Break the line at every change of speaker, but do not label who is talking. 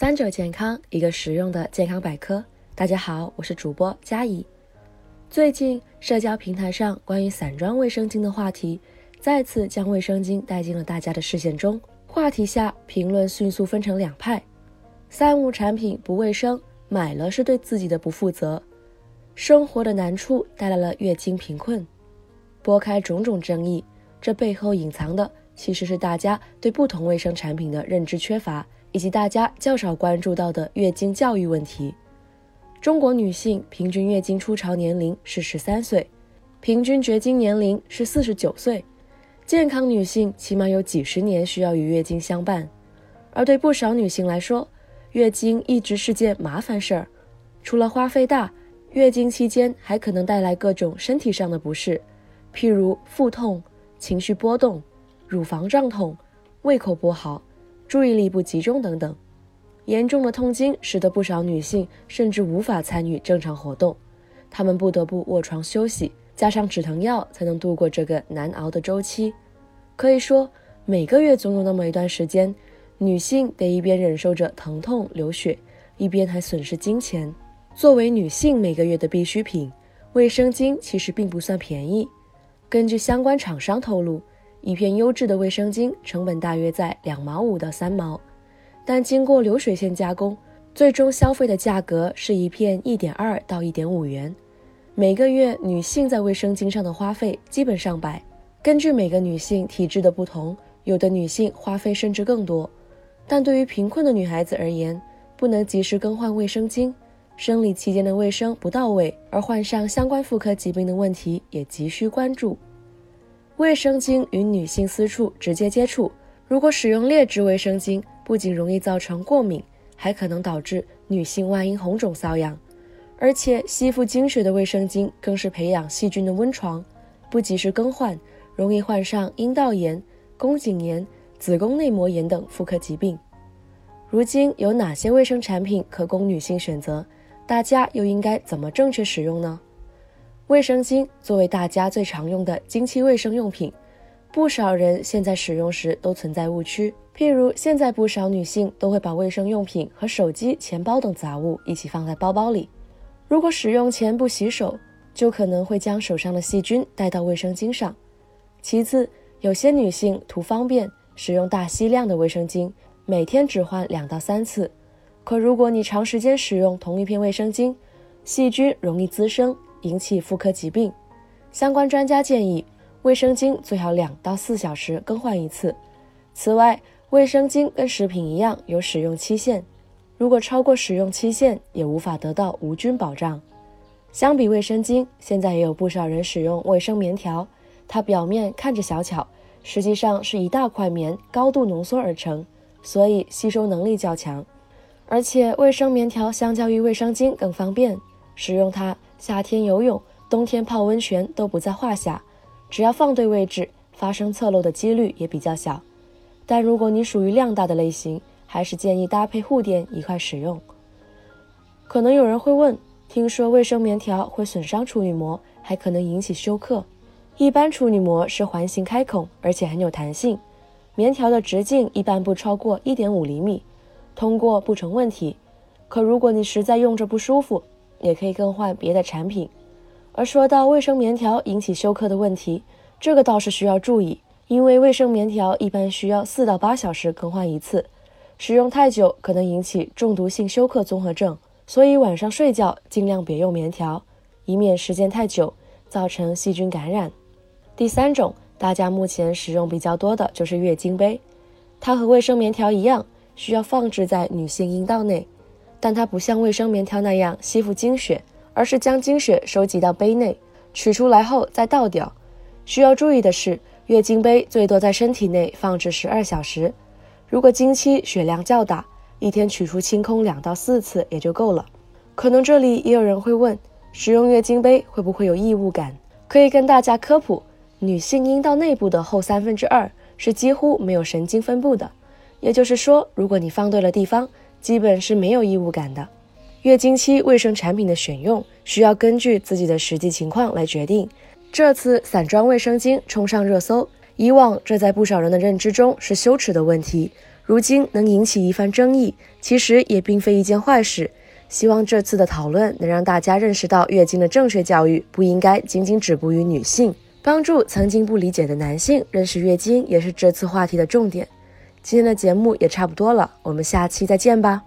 三者健康，一个实用的健康百科。大家好，我是主播佳怡。最近社交平台上关于散装卫生巾的话题，再次将卫生巾带进了大家的视线中。话题下评论迅速分成两派：三无产品不卫生，买了是对自己的不负责；生活的难处带来了月经贫困。拨开种种争议，这背后隐藏的其实是大家对不同卫生产品的认知缺乏。以及大家较少关注到的月经教育问题。中国女性平均月经初潮年龄是十三岁，平均绝经年龄是四十九岁。健康女性起码有几十年需要与月经相伴，而对不少女性来说，月经一直是件麻烦事儿。除了花费大，月经期间还可能带来各种身体上的不适，譬如腹痛、情绪波动、乳房胀痛、胃口不好。注意力不集中等等，严重的痛经使得不少女性甚至无法参与正常活动，她们不得不卧床休息，加上止疼药才能度过这个难熬的周期。可以说，每个月总有那么一段时间，女性得一边忍受着疼痛流血，一边还损失金钱。作为女性每个月的必需品，卫生巾其实并不算便宜。根据相关厂商透露。一片优质的卫生巾成本大约在两毛五到三毛，但经过流水线加工，最终消费的价格是一片一点二到一点五元。每个月女性在卫生巾上的花费基本上百，根据每个女性体质的不同，有的女性花费甚至更多。但对于贫困的女孩子而言，不能及时更换卫生巾，生理期间的卫生不到位，而患上相关妇科疾病的问题也急需关注。卫生巾与女性私处直接接触，如果使用劣质卫生巾，不仅容易造成过敏，还可能导致女性外阴红肿瘙痒。而且吸附经血的卫生巾更是培养细菌的温床，不及时更换，容易患上阴道炎、宫颈炎、子宫内膜炎等妇科疾病。如今有哪些卫生产品可供女性选择？大家又应该怎么正确使用呢？卫生巾作为大家最常用的经期卫生用品，不少人现在使用时都存在误区。譬如，现在不少女性都会把卫生用品和手机、钱包等杂物一起放在包包里。如果使用前不洗手，就可能会将手上的细菌带到卫生巾上。其次，有些女性图方便，使用大吸量的卫生巾，每天只换两到三次。可如果你长时间使用同一片卫生巾，细菌容易滋生。引起妇科疾病，相关专家建议，卫生巾最好两到四小时更换一次。此外，卫生巾跟食品一样有使用期限，如果超过使用期限，也无法得到无菌保障。相比卫生巾，现在也有不少人使用卫生棉条，它表面看着小巧，实际上是一大块棉高度浓缩而成，所以吸收能力较强。而且，卫生棉条相较于卫生巾更方便，使用它。夏天游泳，冬天泡温泉都不在话下，只要放对位置，发生侧漏的几率也比较小。但如果你属于量大的类型，还是建议搭配护垫一块使用。可能有人会问，听说卫生棉条会损伤处女膜，还可能引起休克。一般处女膜是环形开孔，而且很有弹性，棉条的直径一般不超过一点五厘米，通过不成问题。可如果你实在用着不舒服，也可以更换别的产品。而说到卫生棉条引起休克的问题，这个倒是需要注意，因为卫生棉条一般需要四到八小时更换一次，使用太久可能引起中毒性休克综合症。所以晚上睡觉尽量别用棉条，以免时间太久造成细菌感染。第三种，大家目前使用比较多的就是月经杯，它和卫生棉条一样，需要放置在女性阴道内。但它不像卫生棉条那样吸附经血，而是将经血收集到杯内，取出来后再倒掉。需要注意的是，月经杯最多在身体内放置十二小时。如果经期血量较大，一天取出清空两到四次也就够了。可能这里也有人会问，使用月经杯会不会有异物感？可以跟大家科普，女性阴道内部的后三分之二是几乎没有神经分布的，也就是说，如果你放对了地方。基本是没有异物感的。月经期卫生产品的选用需要根据自己的实际情况来决定。这次散装卫生巾冲上热搜，以往这在不少人的认知中是羞耻的问题，如今能引起一番争议，其实也并非一件坏事。希望这次的讨论能让大家认识到，月经的正确教育不应该仅仅止步于女性，帮助曾经不理解的男性认识月经，也是这次话题的重点。今天的节目也差不多了，我们下期再见吧。